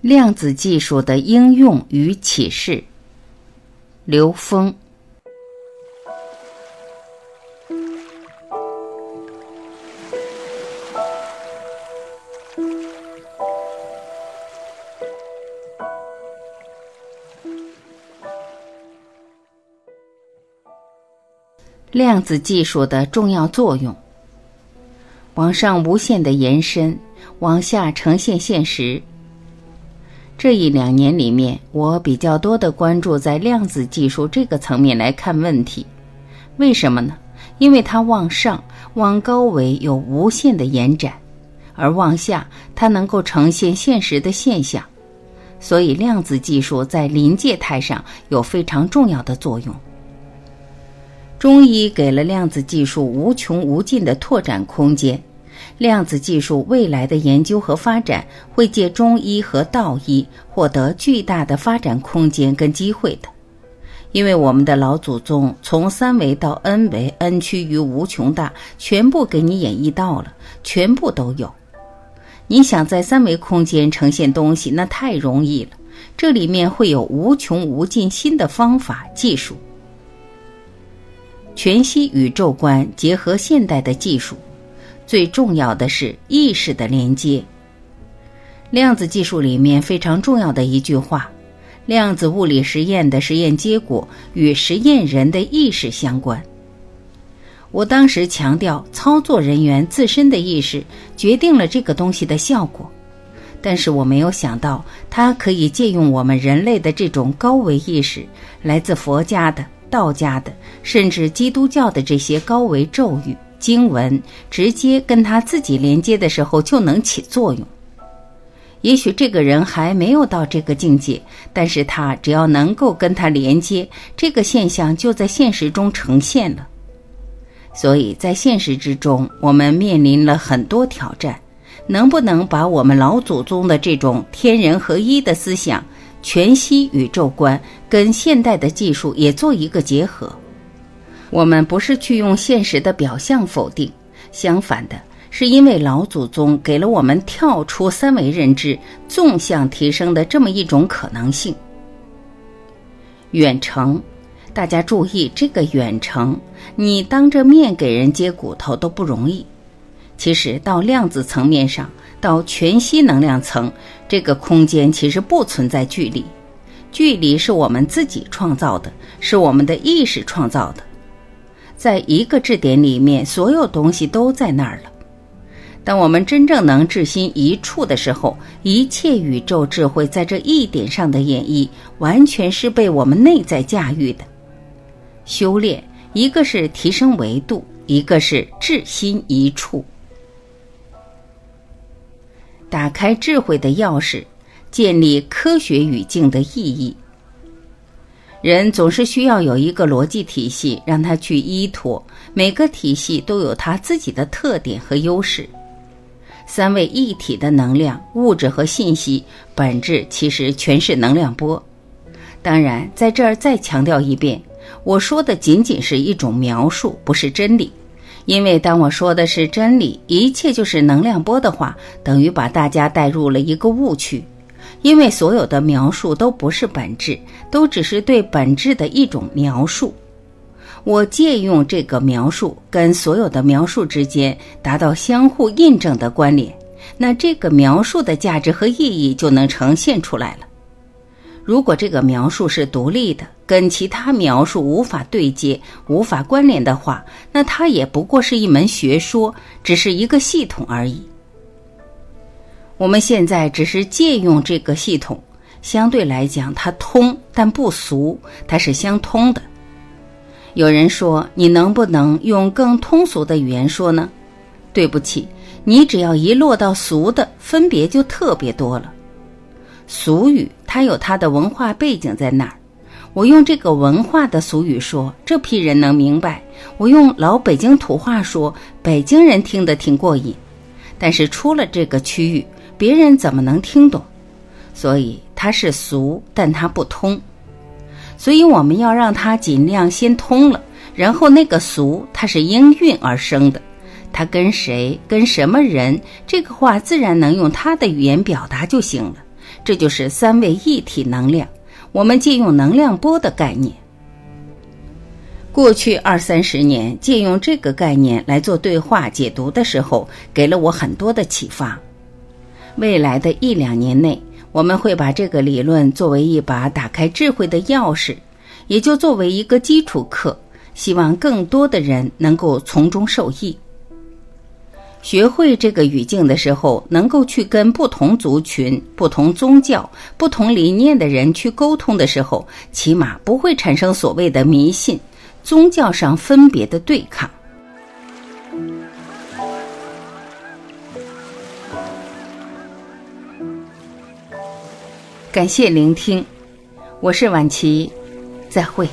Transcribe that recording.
量子技术的应用与启示。刘峰。量子技术的重要作用：往上无限的延伸，往下呈现现实。这一两年里面，我比较多的关注在量子技术这个层面来看问题。为什么呢？因为它往上、往高维有无限的延展，而往下它能够呈现现实的现象，所以量子技术在临界态上有非常重要的作用。中医给了量子技术无穷无尽的拓展空间。量子技术未来的研究和发展会借中医和道医获得巨大的发展空间跟机会的，因为我们的老祖宗从三维到 n 维，n 趋于无穷大，全部给你演绎到了，全部都有。你想在三维空间呈现东西，那太容易了。这里面会有无穷无尽新的方法技术，全息宇宙观结合现代的技术。最重要的是意识的连接。量子技术里面非常重要的一句话：量子物理实验的实验结果与实验人的意识相关。我当时强调，操作人员自身的意识决定了这个东西的效果，但是我没有想到，它可以借用我们人类的这种高维意识，来自佛家的、道家的，甚至基督教的这些高维咒语。经文直接跟他自己连接的时候就能起作用。也许这个人还没有到这个境界，但是他只要能够跟他连接，这个现象就在现实中呈现了。所以在现实之中，我们面临了很多挑战，能不能把我们老祖宗的这种天人合一的思想、全息宇宙观跟现代的技术也做一个结合？我们不是去用现实的表象否定，相反的，是因为老祖宗给了我们跳出三维认知、纵向提升的这么一种可能性。远程，大家注意这个远程，你当着面给人接骨头都不容易。其实到量子层面上，到全息能量层，这个空间其实不存在距离，距离是我们自己创造的，是我们的意识创造的。在一个质点里面，所有东西都在那儿了。当我们真正能至心一处的时候，一切宇宙智慧在这一点上的演绎，完全是被我们内在驾驭的。修炼，一个是提升维度，一个是至心一处。打开智慧的钥匙，建立科学语境的意义。人总是需要有一个逻辑体系让他去依托，每个体系都有它自己的特点和优势。三位一体的能量、物质和信息本质其实全是能量波。当然，在这儿再强调一遍，我说的仅仅是一种描述，不是真理。因为当我说的是真理，一切就是能量波的话，等于把大家带入了一个误区。因为所有的描述都不是本质，都只是对本质的一种描述。我借用这个描述跟所有的描述之间达到相互印证的关联，那这个描述的价值和意义就能呈现出来了。如果这个描述是独立的，跟其他描述无法对接、无法关联的话，那它也不过是一门学说，只是一个系统而已。我们现在只是借用这个系统，相对来讲它通，但不俗，它是相通的。有人说：“你能不能用更通俗的语言说呢？”对不起，你只要一落到俗的，分别就特别多了。俗语它有它的文化背景在那儿，我用这个文化的俗语说，这批人能明白；我用老北京土话说，北京人听得挺过瘾。但是出了这个区域，别人怎么能听懂？所以它是俗，但它不通。所以我们要让它尽量先通了，然后那个俗它是应运而生的，它跟谁、跟什么人，这个话自然能用他的语言表达就行了。这就是三位一体能量。我们借用能量波的概念。过去二三十年，借用这个概念来做对话解读的时候，给了我很多的启发。未来的一两年内，我们会把这个理论作为一把打开智慧的钥匙，也就作为一个基础课，希望更多的人能够从中受益。学会这个语境的时候，能够去跟不同族群、不同宗教、不同理念的人去沟通的时候，起码不会产生所谓的迷信、宗教上分别的对抗。感谢聆听，我是晚琪，再会。